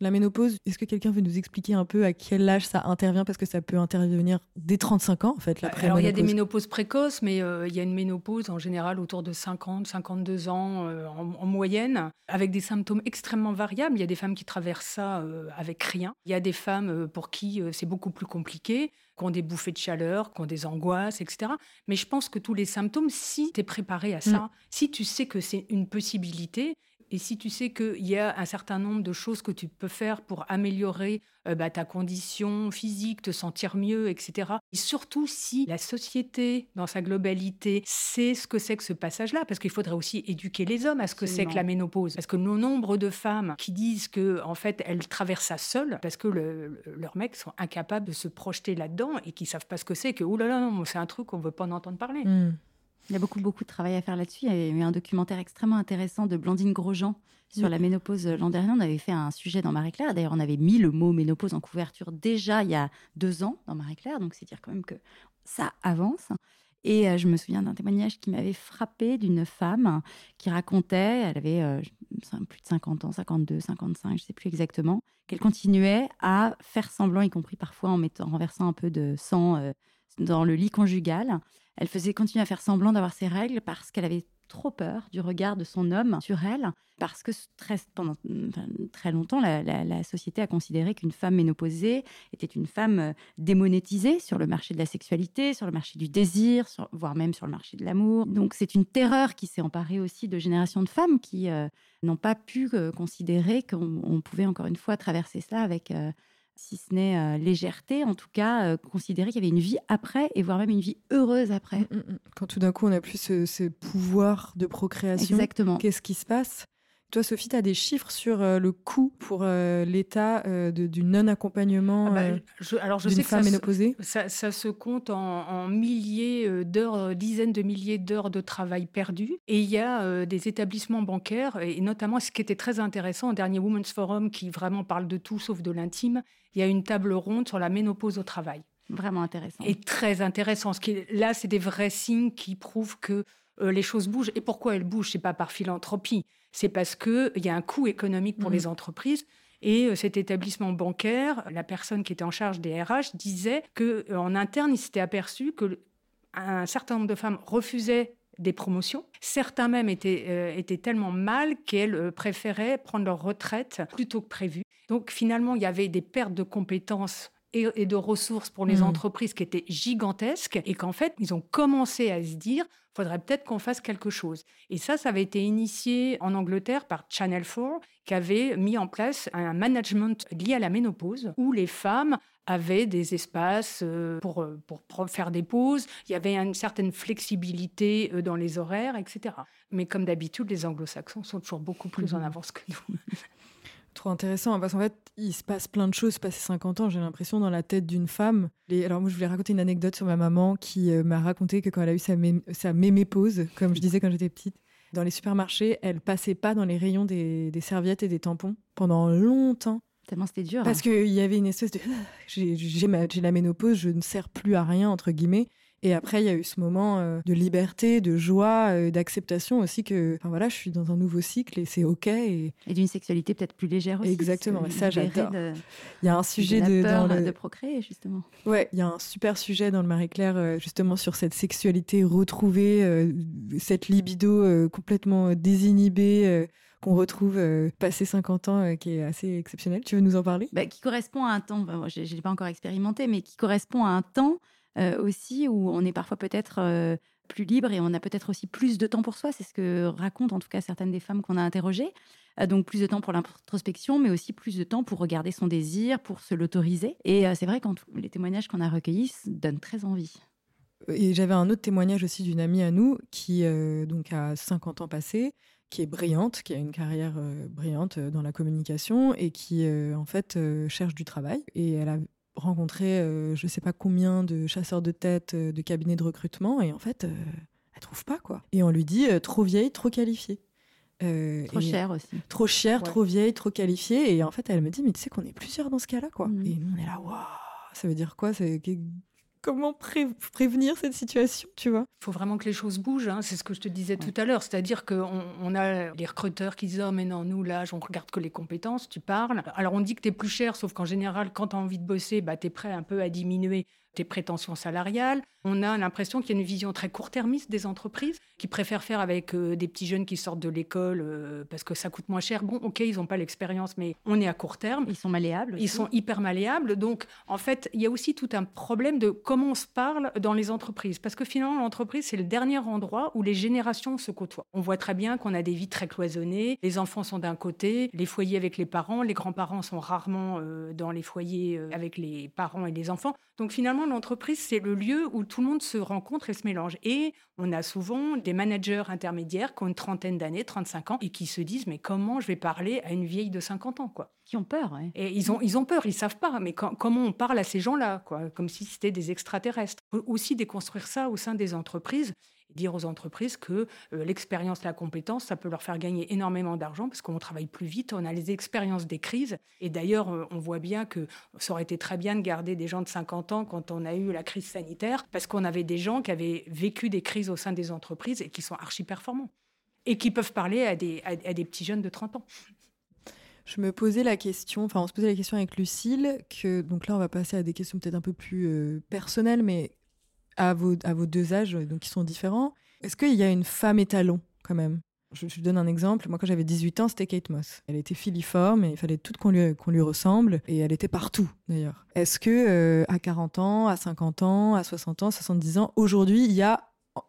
La ménopause, est-ce que quelqu'un veut nous expliquer un peu à quel âge ça intervient? Parce que ça peut intervenir dès 35 ans, en fait, la Alors, il y a des ménopauses précoces, mais euh, il y a une ménopause en général autour de 50, 52 ans euh, en, moyenne, avec des symptômes extrêmement variables. Il y a des femmes qui traversent ça euh, avec rien. Il y a des femmes pour qui c'est beaucoup plus compliqué, qui ont des bouffées de chaleur, qui ont des angoisses, etc. Mais je pense que tous les symptômes, si tu es préparé à ça, mm. si tu sais que c'est une possibilité, et si tu sais qu'il y a un certain nombre de choses que tu peux faire pour améliorer euh, bah, ta condition physique, te sentir mieux, etc. Et surtout si la société, dans sa globalité, sait ce que c'est que ce passage-là, parce qu'il faudrait aussi éduquer les hommes à ce que c'est que la ménopause. Parce que le nombre de femmes qui disent que en fait elles traversent ça seules, parce que leurs mecs sont incapables de se projeter là-dedans et qui savent pas ce que c'est, que oh là là, non, c'est un truc qu'on veut pas en entendre parler. Hmm. Il y a beaucoup, beaucoup de travail à faire là-dessus. Il y a eu un documentaire extrêmement intéressant de Blandine Grosjean sur la ménopause l'an dernier. On avait fait un sujet dans Marie-Claire. D'ailleurs, on avait mis le mot ménopause en couverture déjà il y a deux ans dans Marie-Claire. Donc, c'est dire quand même que ça avance. Et euh, je me souviens d'un témoignage qui m'avait frappé d'une femme qui racontait, elle avait euh, plus de 50 ans, 52, 55, je ne sais plus exactement, qu'elle continuait à faire semblant, y compris parfois en, mettant, en renversant un peu de sang euh, dans le lit conjugal. Elle faisait continuer à faire semblant d'avoir ses règles parce qu'elle avait trop peur du regard de son homme sur elle, parce que très, pendant très longtemps, la, société a considéré qu'une femme ménopausée était une femme euh, démonétisée sur le marché de la sexualité, sur le marché du désir, voire même sur le marché de l'amour. Donc c'est une terreur qui s'est emparée aussi de générations de femmes qui euh, n'ont pas pu euh, considérer qu'on pouvait encore une fois traverser ça avec si ce n'est euh, légèreté, en tout cas, euh, considérer qu'il y avait une vie après et voire même une vie heureuse après. Mm, mm, mm. Quand tout d'un coup, on n'a plus ce, ce, pouvoir de procréation, Exactement. qu'est-ce qui se passe? Toi, Sophie, tu as des chiffres sur euh, le coût pour euh, l'état euh, du non-accompagnement ah bah, alors je femme ménopausée ça, ça, se compte en, milliers d'heures, dizaines de milliers d'heures de travail perdu. Et il y a des établissements bancaires, et notamment ce qui était très intéressant au dernier Women's Forum, qui vraiment parle de tout sauf de l'intime, il y a une table ronde sur la ménopause au travail. Vraiment intéressant. Et très intéressant. Ce qui, là, c'est des vrais signes qui prouvent que les choses bougent. Et pourquoi elles bougent? C'est pas par philanthropie c'est parce qu'il y a un coût économique pour les mmh. entreprises. Et euh, cet établissement bancaire, la personne qui était en charge des RH disait qu'en euh, interne, il s'était aperçu que un certain nombre de femmes refusaient des promotions. Certains même étaient, euh, étaient tellement mal qu'elles préféraient prendre leur retraite plutôt que prévu. Donc finalement, il y avait des pertes de compétences et, de ressources pour les mmh. entreprises qui étaient gigantesques et qu'en fait, ils ont commencé à se dire faudrait peut-être qu'on fasse quelque chose. Et ça, ça avait été initié en Angleterre par Channel 4, qui avait mis en place un management lié à la ménopause, où les femmes avaient des espaces euh, pour, euh, pour faire des pauses, il y avait une certaine flexibilité euh, dans les horaires, etc. Mais comme d'habitude, les anglo-saxons sont toujours beaucoup plus en mmh. avance que nous. Trop intéressant, hein, parce qu'en fait, il se passe plein de choses passé 50 ans, j'ai l'impression, dans la tête d'une femme. Et alors, moi, je voulais raconter une anecdote sur ma maman qui euh, m'a raconté que quand elle a eu sa, sa mémépause, comme je disais quand j'étais petite, dans les supermarchés, elle passait pas dans les rayons des, serviettes et des tampons pendant longtemps. Tellement c'était dur. Parce hein. qu'il y avait une espèce de. J'ai la ménopause, je ne sers plus à rien, entre guillemets. Et après, il y a eu ce moment euh, de liberté, de joie, euh, d'acceptation aussi que, enfin voilà, je suis dans un nouveau cycle et c'est ok. Et, d'une sexualité peut-être plus légère aussi. Exactement, ça j'adore. Il y a un sujet de, dans le... de procréer justement. Ouais, il y a un super sujet dans le Marie-Claire euh, justement sur cette sexualité retrouvée, cette libido complètement désinhibée qu'on retrouve passé 50 ans, qui est assez exceptionnel. Tu veux nous en parler? Bah, Qui correspond à un temps, je ne l'ai pas encore expérimenté, mais qui correspond à un temps euh, aussi, où on est parfois peut-être euh, plus libre et on a peut-être aussi plus de temps pour soi. C'est ce que racontent en tout cas certaines des femmes qu'on a interrogées. Euh, donc plus de temps pour l'introspection, mais aussi plus de temps pour regarder son désir, pour se l'autoriser. Et c'est vrai que les témoignages qu'on a recueillis donnent très envie. Et j'avais un autre témoignage aussi d'une amie à nous qui donc a 50 ans passés, qui est brillante, qui a une carrière brillante dans la communication et qui en fait cherche du travail. Et elle a rencontré euh, je sais pas combien de chasseurs de tête, euh, de cabinets de recrutement, et en fait, euh, elle trouve pas quoi. Et on lui dit trop vieille, trop qualifiée. trop chère aussi. Trop chère, trop vieille, trop qualifiée. Et en fait, elle me dit, mais tu sais qu'on est plusieurs dans ce cas-là, quoi. Mmh. Et nous, on est là, waouh, ça veut dire quoi? Comment prévenir cette situation, tu vois? Il faut vraiment que les choses bougent, hein. c'est ce que je te disais tout à l'heure, c'est-à-dire qu'on on a les recruteurs qui disent « Oh mais non, nous là, on regarde que les compétences, tu parles ». Alors on dit que tu es plus cher, sauf qu'en général, quand tu as envie de bosser, bah, tu es prêt un peu à diminuer tes prétentions salariales. On a l'impression qu'il y a une vision très court-termiste des entreprises qui préfèrent faire avec euh, des petits jeunes qui sortent de l'école euh, parce que ça coûte moins cher. Bon, ok, ils n'ont pas l'expérience, mais on est à court terme. Ils sont malléables. Ils sont hyper malléables. Donc, en fait, il y a aussi tout un problème de comment on se parle dans les entreprises. Parce que finalement, l'entreprise, c'est le dernier endroit où les générations se côtoient. On voit très bien qu'on a des vies très cloisonnées. Les enfants sont d'un côté, les foyers avec les parents, les grands-parents sont rarement euh, dans les foyers avec les parents et les enfants. Donc finalement, l'entreprise, c'est le lieu où tout le monde se rencontre et se mélange. Et on a souvent des managers intermédiaires qui ont une trentaine d'années, 35 ans, et qui se disent, mais comment je vais parler à une vieille de 50 ans quoi? Qui ont peur. Et ils ont, ils ont peur, ils savent pas. Mais comment on parle à ces gens-là quoi? Comme si c'était des extraterrestres. Faut aussi déconstruire ça au sein des entreprises dire aux entreprises que euh, l'expérience, la compétence, ça peut leur faire gagner énormément d'argent parce qu'on travaille plus vite, on a les expériences des crises. Et d'ailleurs, euh, on voit bien que ça aurait été très bien de garder des gens de 50 ans quand on a eu la crise sanitaire parce qu'on avait des gens qui avaient vécu des crises au sein des entreprises et qui sont archi performants et qui peuvent parler à des, à, des petits jeunes de 30 ans. Je me posais la question, enfin on se posait la question avec Lucille, que donc là on va passer à des questions peut-être un peu plus euh, personnelles, mais à vos, à vos deux âges, donc qui sont différents. Est-ce qu'il y a une femme étalon quand même? Je, je, donne un exemple. Moi, quand j'avais 18 ans, c'était Kate Moss. Elle était filiforme et il fallait tout qu'on lui, lui ressemble. Et elle était partout, d'ailleurs. Est-ce que euh, à 40 ans, à 50 ans, à 60 ans, 70 ans, aujourd'hui, il y a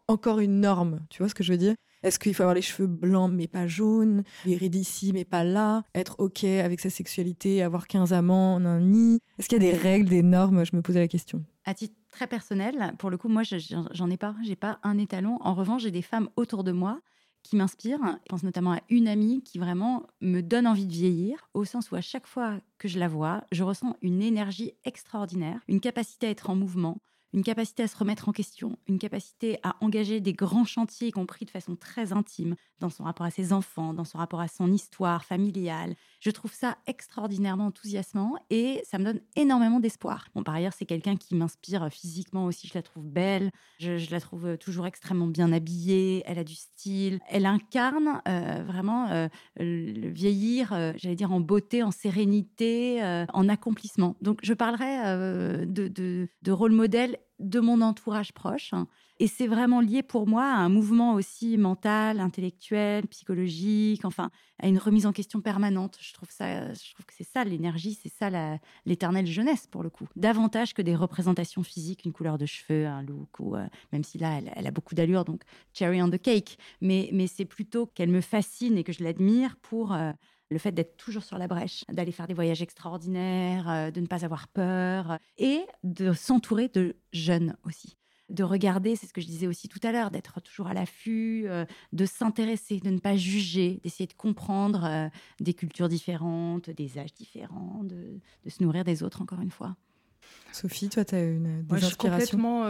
encore une norme? Tu vois ce que je veux dire? Est-ce qu'il faut avoir les cheveux blancs mais pas jaunes, les rides ici mais pas là, être OK avec sa sexualité, avoir 15 amants en un nid? Est-ce qu'il y a des règles, des normes? Je me posais la question. À titre très personnel, pour le coup, moi, j'en ai pas. J'ai pas un étalon. En revanche, j'ai des femmes autour de moi qui m'inspirent. Je pense notamment à une amie qui vraiment me donne envie de vieillir, au sens où à chaque fois que je la vois, je ressens une énergie extraordinaire, une capacité à être en mouvement, une capacité à se remettre en question, une capacité à engager des grands chantiers, y compris de façon très intime, dans son rapport à ses enfants, dans son rapport à son histoire familiale. Je trouve ça extraordinairement enthousiasmant et ça me donne énormément d'espoir. Bon, par ailleurs, c'est quelqu'un qui m'inspire physiquement aussi. Je la trouve belle, je, la trouve toujours extrêmement bien habillée, elle a du style, elle incarne euh, vraiment euh, le vieillir, euh, j'allais dire en beauté, en sérénité, en accomplissement. Donc, je parlerai de, rôle modèle de mon entourage proche. Et c'est vraiment lié pour moi à un mouvement aussi mental, intellectuel, psychologique, enfin, à une remise en question permanente. Je trouve, ça, je trouve que c'est ça l'énergie, c'est ça l'éternelle jeunesse pour le coup. Davantage que des représentations physiques, une couleur de cheveux, un look, euh, même si là, elle, a beaucoup d'allure, donc cherry on the cake. Mais, mais c'est plutôt qu'elle me fascine et que je l'admire pour... Euh, le fait d'être toujours sur la brèche, d'aller faire des voyages extraordinaires, euh, de ne pas avoir peur et de s'entourer de jeunes aussi de regarder, c'est ce que je disais aussi tout à l'heure, d'être toujours à l'affût, euh, de s'intéresser, de ne pas juger, d'essayer de comprendre euh, des cultures différentes, des âges différents, de, se nourrir des autres, encore une fois. Sophie, toi, tu as une des Je suis complètement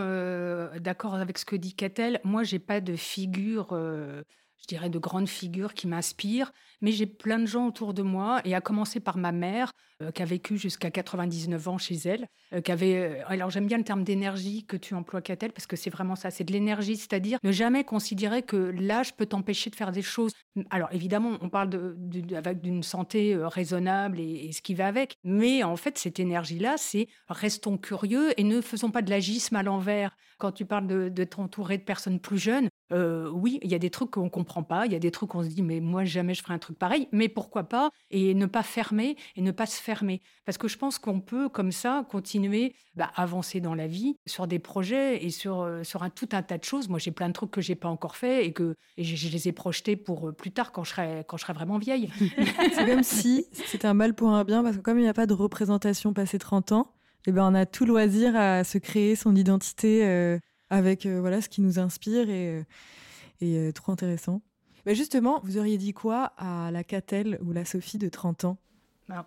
d'accord avec ce que dit Catel. Moi, j'ai pas de figure je dirais, de grandes figures qui m'inspirent, mais j'ai plein de gens autour de moi, et à commencer par ma mère, euh, qui a vécu jusqu'à 99 ans chez elle, euh, qui avait... Euh, alors j'aime bien le terme d'énergie que tu emploies, Catel, parce que c'est vraiment ça, c'est de l'énergie, c'est-à-dire ne jamais considérer que l'âge peut t'empêcher de faire des choses. Alors évidemment, on parle d'une santé raisonnable et, ce qui va avec, mais en fait, cette énergie-là, c'est restons curieux et ne faisons pas de l'agisme à l'envers. Quand tu parles de, de t'entourer de personnes plus jeunes, oui, il y a des trucs qu'on comprend pas. Il y a des trucs qu'on se dit, mais moi, jamais je ferai un truc pareil. Mais pourquoi pas Et ne pas fermer et ne pas se Parce que je pense qu'on peut, comme ça, continuer bah, à avancer dans la vie sur des projets et sur, euh, sur un, tout un tas de choses. Moi, j'ai plein de trucs que j'ai pas encore fait et que je, les ai projetés pour euh, plus tard quand je serai, quand je serai vraiment vieille. C'est comme si c'était un mal pour un bien, parce que comme il n'y a pas de représentation passé 30 ans, eh ben, on a tout loisir à se créer son identité euh, avec voilà ce qui nous inspire et, et trop intéressant. Mais justement, vous auriez dit quoi à la Catel ou la Sophie de 30 ans?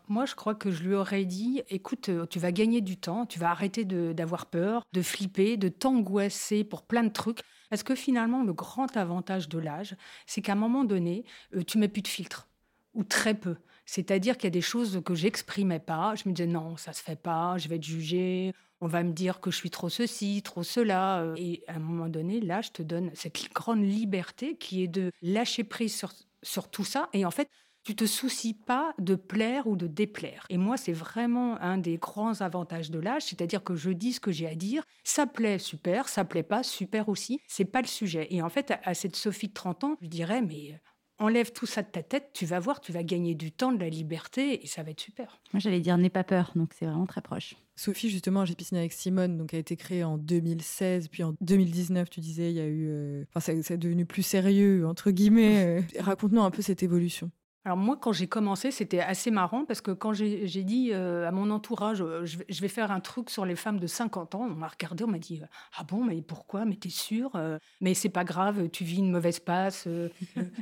Moi, je crois que je lui aurais dit, écoute, euh, tu vas gagner du temps, tu vas arrêter d'avoir peur, de flipper, de t'angoisser pour plein de trucs. Parce que finalement, le grand avantage de l'âge, c'est qu'à un moment donné, euh, tu mets plus de filtre, ou très peu. C'est-à-dire qu'il y a des choses que j'exprimais pas. Je me disais, non, ça se fait pas, je vais être jugée, on va me dire que je suis trop ceci, trop cela. Euh, et à un moment donné, là, je te donne cette grande liberté qui est de lâcher prise sur, sur tout ça. Et en fait, tu te soucies pas de plaire ou de déplaire. Et moi, c'est vraiment un des grands avantages de l'âge, c'est-à-dire que je dis ce que j'ai à dire. Ça plaît, super. Ça plaît pas, super aussi. C'est pas le sujet. Et en fait, à cette Sophie de 30 ans, je dirais, mais enlève tout ça de ta tête, tu vas voir, tu vas gagner du temps, de la liberté, et ça va être super. Moi, j'allais dire n'aie pas peur, donc c'est vraiment très proche. Sophie, justement, j'ai pisciné avec Simone, donc a été créée en 2016, puis en 2019, tu disais, il y a eu, euh, enfin, c'est devenu plus sérieux entre guillemets. Euh. Raconte-nous un peu cette évolution. Alors moi, quand j'ai commencé, c'était assez marrant parce que quand j'ai dit euh, à mon entourage, euh, je, vais, faire un truc sur les femmes de 50 ans, on m'a regardé, on m'a dit, ah bon, mais pourquoi? Mais t'es sûr euh, Mais c'est pas grave, tu vis une mauvaise passe,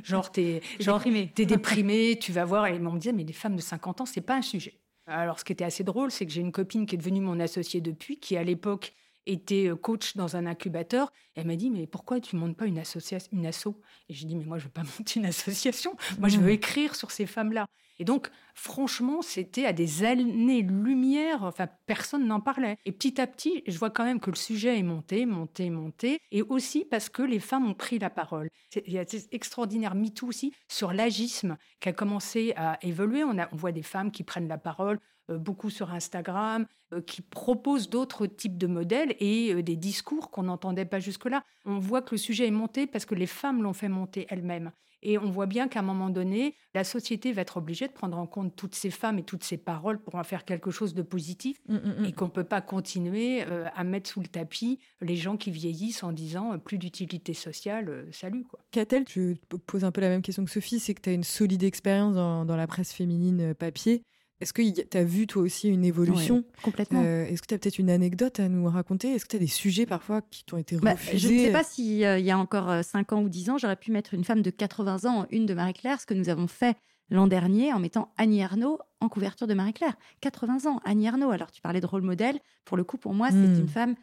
genre t'es déprimé. es déprimé, tu vas voir. Et ils m'ont dit, mais les femmes de 50 ans, c'est pas un sujet. Alors ce qui était assez drôle, c'est que j'ai une copine qui est devenue mon associée depuis, qui à l'époque était euh, coach dans un incubateur. elle m'a dit, mais pourquoi tu montes pas une association, une asso? Et j'ai dit, mais moi, je veux pas monter une association. Moi, je veux mmh. écrire sur ces femmes-là. Et donc, franchement, c'était à des années-lumière. Enfin, personne n'en parlait. Et petit à petit, je vois quand même que le sujet est monté, monté, monté. Et aussi parce que les femmes ont pris la parole. Il y a cet extraordinaire MeToo aussi sur l'agisme qui a commencé à évoluer. On, a, on voit des femmes qui prennent la parole beaucoup sur Instagram, euh, qui proposent d'autres types de modèles et euh, des discours qu'on n'entendait pas jusque-là. On voit que le sujet est monté parce que les femmes l'ont fait monter elles-mêmes. Et on voit bien qu'à un moment donné, la société va être obligée de prendre en compte toutes ces femmes et toutes ces paroles pour en faire quelque chose de positif mmh, mmh, mmh. et qu'on ne peut pas continuer à mettre sous le tapis les gens qui vieillissent en disant plus d'utilité sociale, salut. Quoi. Catel, je pose un peu la même question que Sophie, c'est que tu as une solide expérience dans la presse féminine papier. Est-ce que tu as vu toi aussi une évolution? Complètement. Euh, est-ce que tu as peut-être une anecdote à nous raconter? Est-ce que tu as des sujets parfois qui t'ont été bah, refusés Je ne sais pas s'il euh, y a encore 5 euh, ans ou 10 ans, j'aurais pu mettre une femme de 80 ans en une de Marie-Claire, ce que nous avons fait l'an dernier en mettant Annie Ernaux en couverture de Marie-Claire. 80 ans, Annie Ernaux. Alors tu parlais de rôle modèle. Pour le coup, pour moi, c'est hmm. une femme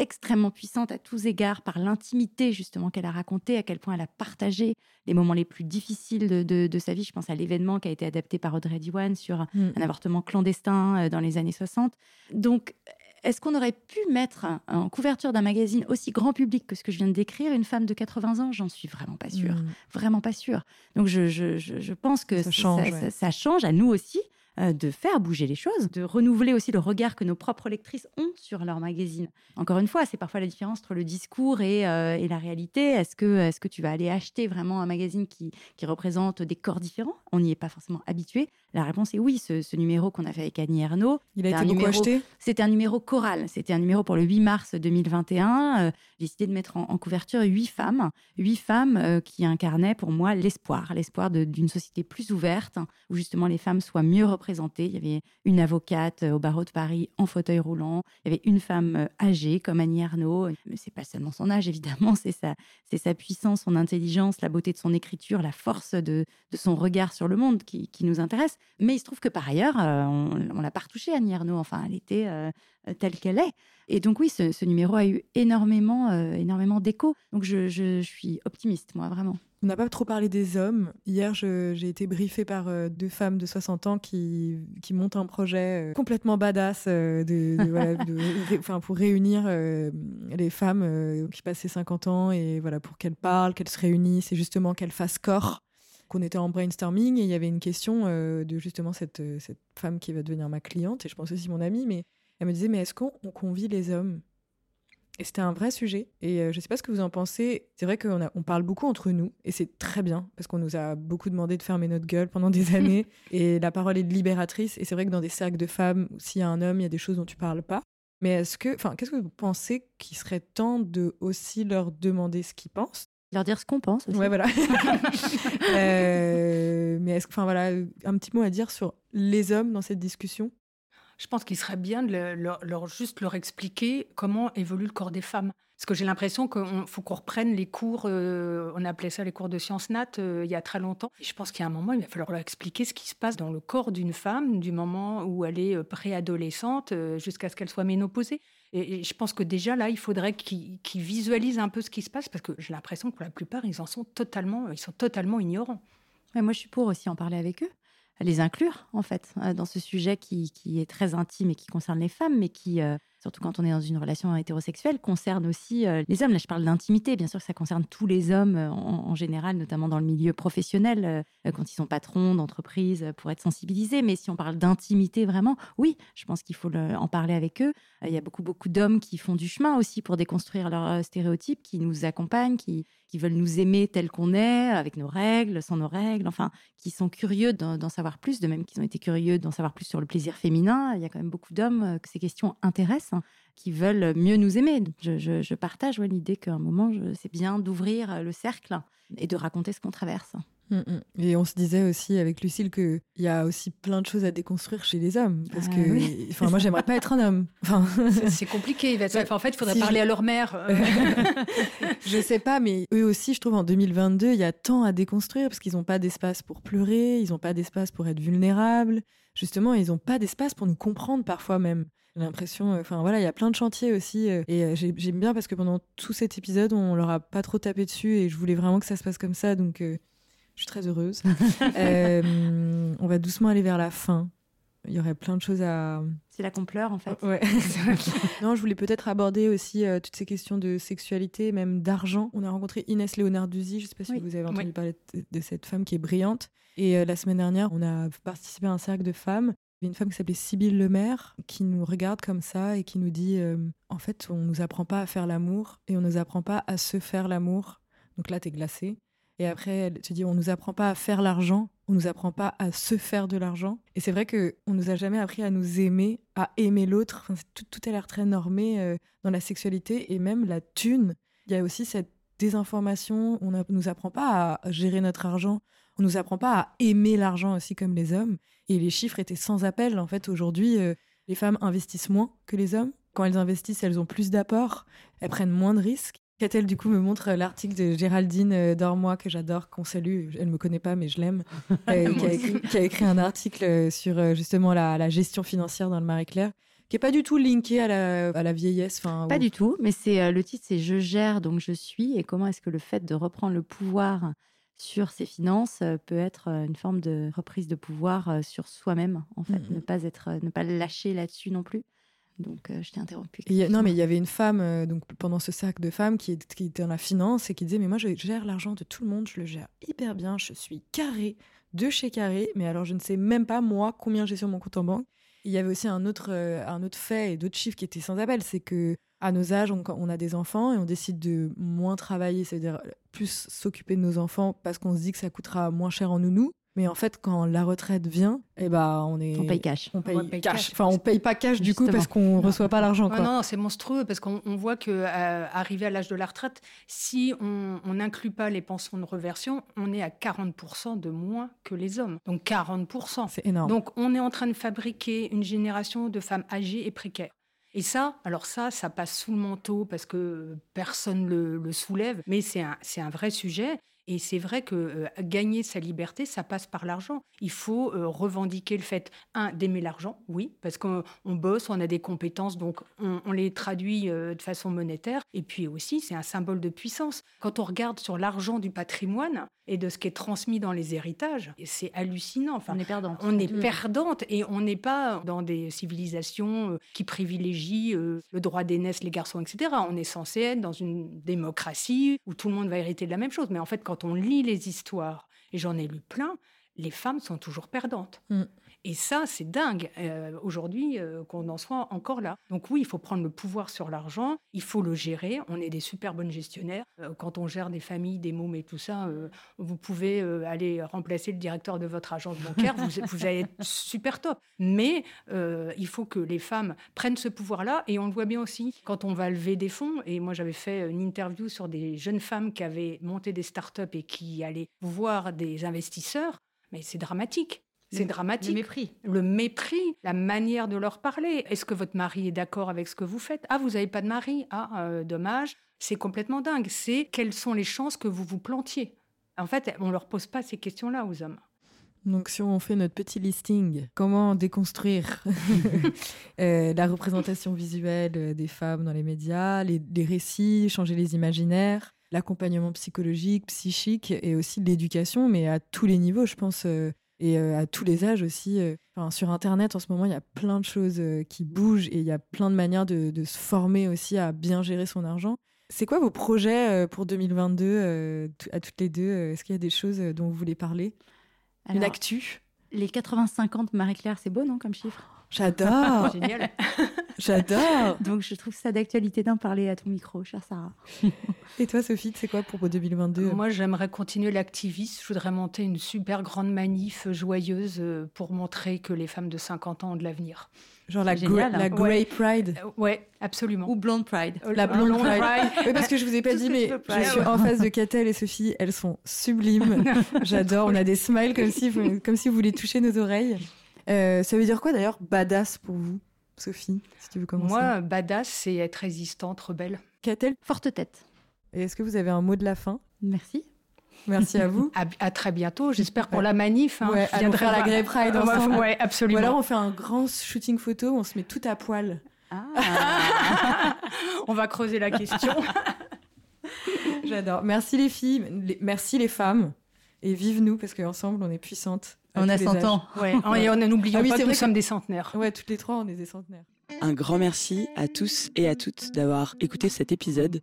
extrêmement puissante à tous égards par l'intimité justement qu'elle a raconté, à quel point elle a partagé les moments les plus difficiles de, sa vie. Je pense à l'événement qui a été adapté par Audrey Diwan sur mm. un avortement clandestin euh, dans les années 60. Donc, est-ce qu'on aurait pu mettre en couverture d'un magazine aussi grand public que ce que je viens de décrire une femme de 80 ans? J'en suis vraiment pas sûre. Mm. Vraiment pas sûre. Donc, je, pense que ça change à nous aussi. Euh, de faire bouger les choses, de renouveler aussi le regard que nos propres lectrices ont sur leur magazine. Encore une fois, c'est parfois la différence entre le discours et, euh, la réalité. Est-ce que, est que tu vas aller acheter vraiment un magazine qui, représente des corps différents? On n'y est pas forcément habitué. La réponse est oui. Ce, numéro qu'on a fait avec Annie Ernaux, il a été beaucoup acheté? C'était un numéro choral. C'était un numéro pour le 8 mars 2021. Euh, j'ai décidé de mettre en, couverture huit femmes, huit femmes qui incarnaient pour moi l'espoir, l'espoir d'une société plus ouverte, où justement les femmes soient mieux représentées il y avait une avocate euh, au barreau de Paris en fauteuil roulant. Il y avait une femme euh, âgée comme Annie Arnaud. Mais c'est pas seulement son âge, évidemment, c'est sa, c'est sa puissance, son intelligence, la beauté de son écriture, la force de, de son regard sur le monde qui, nous intéresse. Mais il se trouve que par ailleurs, euh, on, on l'a pas retouchée, Annie Arnaud. Enfin, elle était telle qu'elle est. Et donc oui, ce, numéro a eu énormément, énormément d'écho. Donc je, je suis optimiste, moi, vraiment. On n'a pas trop parlé des hommes. Hier, j'ai été briefée par euh, deux femmes de 60 ans qui, qui montent un projet euh, complètement badass euh, de, enfin, pour réunir les femmes qui passaient 50 ans et voilà, pour qu'elles parlent, qu'elles se réunissent et justement qu'elles fassent corps. Qu'on était en brainstorming et il y avait une question de justement cette, cette femme qui va devenir ma cliente et je pense aussi mon amie, mais elle me disait mais est-ce qu'on convie les hommes? Et c'était un vrai sujet. Et euh, je ne sais pas ce que vous en pensez. C'est vrai qu'on on parle beaucoup entre nous, et c'est très bien, parce qu'on nous a beaucoup demandé de fermer notre gueule pendant des années. et la parole est libératrice. Et c'est vrai que dans des cercles de femmes, s'il y a un homme, il y a des choses dont tu parles pas. Mais est-ce que, enfin, qu'est-ce que vous pensez qu'il serait temps de aussi leur demander ce qu'ils pensent? Leur dire ce qu'on pense aussi. Ouais, voilà. Euh, mais est-ce que, enfin, voilà, un petit mot à dire sur les hommes dans cette discussion? Je pense qu'il serait bien de leur, juste leur expliquer comment évolue le corps des femmes. Parce que j'ai l'impression qu'il faut qu'on reprenne les cours, euh, on appelait ça les cours de sciences nat euh, il y a très longtemps. Et je pense qu'il y a un moment, il va falloir leur expliquer ce qui se passe dans le corps d'une femme, du moment où elle est euh, préadolescente jusqu'à ce qu'elle soit ménopausée. Et, je pense que déjà là, il faudrait qu'ils visualisent un peu ce qui se passe, parce que j'ai l'impression que pour la plupart, ils en sont totalement, ils sont totalement ignorants. moi, je suis pour aussi en parler avec eux les inclure, en fait, euh, dans ce sujet qui, est très intime et qui concerne les femmes, mais qui, euh, surtout quand on est dans une relation hétérosexuelle, concerne aussi euh, les hommes. Là, je parle d'intimité, bien sûr ça concerne tous les hommes en, général, notamment dans le milieu professionnel, quand ils sont patrons d'entreprise, pour être sensibilisés. Mais si on parle d'intimité vraiment, oui, je pense qu'il faut en parler avec eux. Il y a beaucoup, beaucoup d'hommes qui font du chemin aussi pour déconstruire leurs stéréotypes, qui nous accompagnent, qui, veulent nous aimer tel qu'on est, avec nos règles, sans nos règles, enfin, qui sont curieux d'en savoir plus, de même qu'ils ont été curieux d'en savoir plus sur le plaisir féminin. Il y a quand même beaucoup d'hommes euh, que ces questions intéressent, qui veulent mieux nous aimer. Je, partage l'idée qu'à un moment, c'est bien d'ouvrir euh, le cercle et de raconter ce qu'on traverse. Mm, mm. Et on se disait aussi avec Lucille qu'il y a aussi plein de choses à déconstruire chez les hommes. Parce ah que, enfin, moi, j'aimerais pas être un homme. Enfin... C'est compliqué. en fait, il faudrait parler à leur mère. je sais pas, mais eux aussi, je trouve, en 2022, il y a tant à déconstruire parce qu'ils n'ont pas d'espace pour pleurer, ils n'ont pas d'espace pour être vulnérables. Justement, ils n'ont pas d'espace pour nous comprendre parfois même. J'ai l'impression, enfin voilà, il y a plein de chantiers aussi. et j'aime bien parce que pendant tout cet épisode, on leur a pas trop tapé dessus et je voulais vraiment que ça se passe comme ça. Donc je suis très heureuse. on va doucement aller vers la fin. Il y aurait plein de choses à. C'est là qu'on pleure en fait. Ouais. non, je voulais peut-être aborder aussi toutes ces questions de sexualité, même d'argent. On a rencontré Inès Léonarduzzi, je ne sais pas si vous avez entendu parler de cette femme qui est brillante. Et la semaine dernière, on a participé à un cercle de femmes il y a une femme qui s'appelait Sybille Lemaire qui nous regarde comme ça et qui nous dit euh, En fait, on nous apprend pas à faire l'amour et on nous apprend pas à se faire l'amour. Donc là, tu es glacée. Et après, elle te dit On nous apprend pas à faire l'argent, on nous apprend pas à se faire de l'argent. Et c'est vrai qu'on nous a jamais appris à nous aimer, à aimer l'autre. Enfin, tout, tout, a l'air très normé euh, dans la sexualité et même la thune. Il y a aussi cette désinformation. On ne nous apprend pas à gérer notre argent. On nous apprend pas à aimer l'argent aussi comme les hommes. Et les chiffres étaient sans appel. En fait, aujourd'hui, euh, les femmes investissent moins que les hommes. Quand elles investissent, elles ont plus d'apports, elles prennent moins de risques. Catel, du coup, me montre l'article de Géraldine euh, Dormois, que j'adore, qu'on salue. Elle ne me connaît pas, mais je l'aime. Euh, qui, a écrit, un article sur justement la, gestion financière dans le Marie-Claire qui est pas du tout linké à la, à la vieillesse. Pas du tout, mais c'est le titre, c'est Je gère, donc je suis. Et comment est-ce que le fait de reprendre le pouvoir sur ses finances peut être une forme de reprise de pouvoir sur soi-même, en fait, mmh ne pas être, ne pas lâcher là-dessus non plus. Donc, je t'ai interrompu. non, mais il y avait une femme, donc pendant ce cercle de femmes, qui, qui, était dans la finance et qui disait Mais moi, je gère l'argent de tout le monde, je le gère hyper bien, je suis carré de chez carré, mais alors je ne sais même pas, moi, combien j'ai sur mon compte en banque. Il y avait aussi un autre, un autre fait et d'autres chiffres qui étaient sans appel c'est que à nos âges, on, on, a des enfants et on décide de moins travailler, c'est-à-dire plus s'occuper de nos enfants parce qu'on se dit que ça coûtera moins cher en nounou. Mais en fait, quand la retraite vient, eh ben, on est. On paye cash. On paye, cash. Enfin, on paye pas cash du coup parce qu'on reçoit pas l'argent. non, non, c'est monstrueux parce qu'on voit que euh, arrivé à l'âge de la retraite, si on n'inclut pas les pensions de reversion, on est à 40% de moins que les hommes. Donc 40%. C'est énorme. Donc on est en train de fabriquer une génération de femmes âgées et précaires. Et ça, alors ça, ça passe sous le manteau parce que personne le, le soulève, mais c'est un, un vrai sujet. Et c'est vrai que euh, gagner sa liberté, ça passe par l'argent. Il faut euh, revendiquer le fait, un, d'aimer l'argent, oui, parce qu'on bosse, on a des compétences, donc on, les traduit euh, de façon monétaire. Et puis aussi, c'est un symbole de puissance. Quand on regarde sur l'argent du patrimoine et de ce qui est transmis dans les héritages, c'est hallucinant. Enfin, on est perdante. On est mm. perdante et on n'est pas dans des civilisations qui privilégient le droit d'aînesse, les garçons, etc. On est censé être dans une démocratie où tout le monde va hériter de la même chose. Mais en fait, quand on lit les histoires, et j'en ai lu plein, les femmes sont toujours perdantes. Mm. Et ça, c'est dingue euh, aujourd'hui euh, qu'on en soit encore là. Donc oui, il faut prendre le pouvoir sur l'argent, il faut le gérer. On est des super bonnes gestionnaires. Euh, quand on gère des familles, des mômes et tout ça, vous pouvez aller remplacer le directeur de votre agence bancaire, vous, vous, allez être super top. Mais il faut que les femmes prennent ce pouvoir-là et on le voit bien aussi quand on va lever des fonds. Et moi, j'avais fait une interview sur des jeunes femmes qui avaient monté des startups et qui allaient voir des investisseurs. Mais c'est dramatique. C'est dramatique. Le mépris. Le mépris, la manière de leur parler. Est-ce que votre mari est d'accord avec ce que vous faites? Ah, vous n'avez pas de mari? Ah, euh, dommage. C'est complètement dingue. C'est quelles sont les chances que vous vous plantiez? En fait, on ne leur pose pas ces questions-là aux hommes. Donc, si on fait notre petit listing, comment déconstruire euh, la représentation visuelle euh, des femmes dans les médias, les, les récits, changer les imaginaires, l'accompagnement psychologique, psychique et aussi l'éducation, mais à tous les niveaux, je pense et euh, à tous les âges aussi. Euh, enfin, sur Internet, en ce moment, il y a plein de choses euh, qui bougent et il y a plein de manières de, se former aussi à bien gérer son argent. C'est quoi vos projets pour 2022 à toutes les deux Est-ce qu'il y a des choses dont vous voulez parler? Une actu? Les 85 ans de Marie-Claire, c'est beau, non, comme chiffre? J'adore Génial J'adore Donc je trouve ça d'actualité d'en parler à ton micro, chère Sarah. Et toi, Sophie, c'est quoi pour 2022 Moi, j'aimerais continuer l'activisme. Je voudrais monter une super grande manif joyeuse euh, pour montrer que les femmes de 50 ans ont de l'avenir. Genre la, génial, la hein. Grey Pride. Euh, ouais, absolument. Ou Blonde Pride. Euh, la Blonde, Pride. oui, parce que je vous ai pas dit, mais je suis en face de Catel et Sophie. Elles sont sublimes. J'adore. On a des smiles comme si, comme si vous voulez toucher nos oreilles. Euh, ça veut dire quoi d'ailleurs badass pour vous, Sophie, si tu veux commencer? Moi, badass, c'est être résistante, rebelle. Qu'a-t-elle? Forte tête. Et est-ce que vous avez un mot de la fin? Merci. Merci à vous. À, très bientôt. J'espère pour la manif. Hein. Ouais, faire la Grey Pride ensemble. Ouais, absolument. Ou alors on fait un grand shooting photo où on se met tout à poil. Ah. on va creuser la question. J'adore. Merci les filles, merci les femmes. Et vive nous, parce qu'ensemble, on est puissantes. On a 100 ans. Ouais. Et on n'oublions ah pas que nous sommes des centenaires. Ouais, toutes les trois, on est des centenaires. Un grand merci à tous et à toutes d'avoir écouté cet épisode.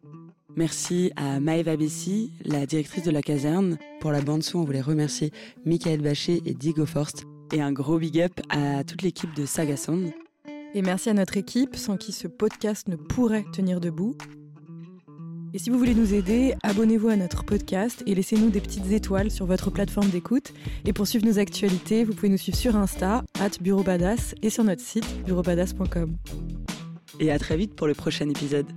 Merci à Maëva Bessi, la directrice de la caserne. Pour la bande-son, on voulait remercier Michael Bachet et Diego Forst. Et un gros big up à toute l'équipe de Saga Sound. Et merci à notre équipe, sans qui ce podcast ne pourrait tenir debout. Et si vous voulez nous aider, abonnez-vous à notre podcast et laissez-nous des petites étoiles sur votre plateforme d'écoute. Et pour suivre nos actualités, vous pouvez nous suivre sur Insta, at Bureau et sur notre site, bureaubadass.com. Et à très vite pour le prochain épisode.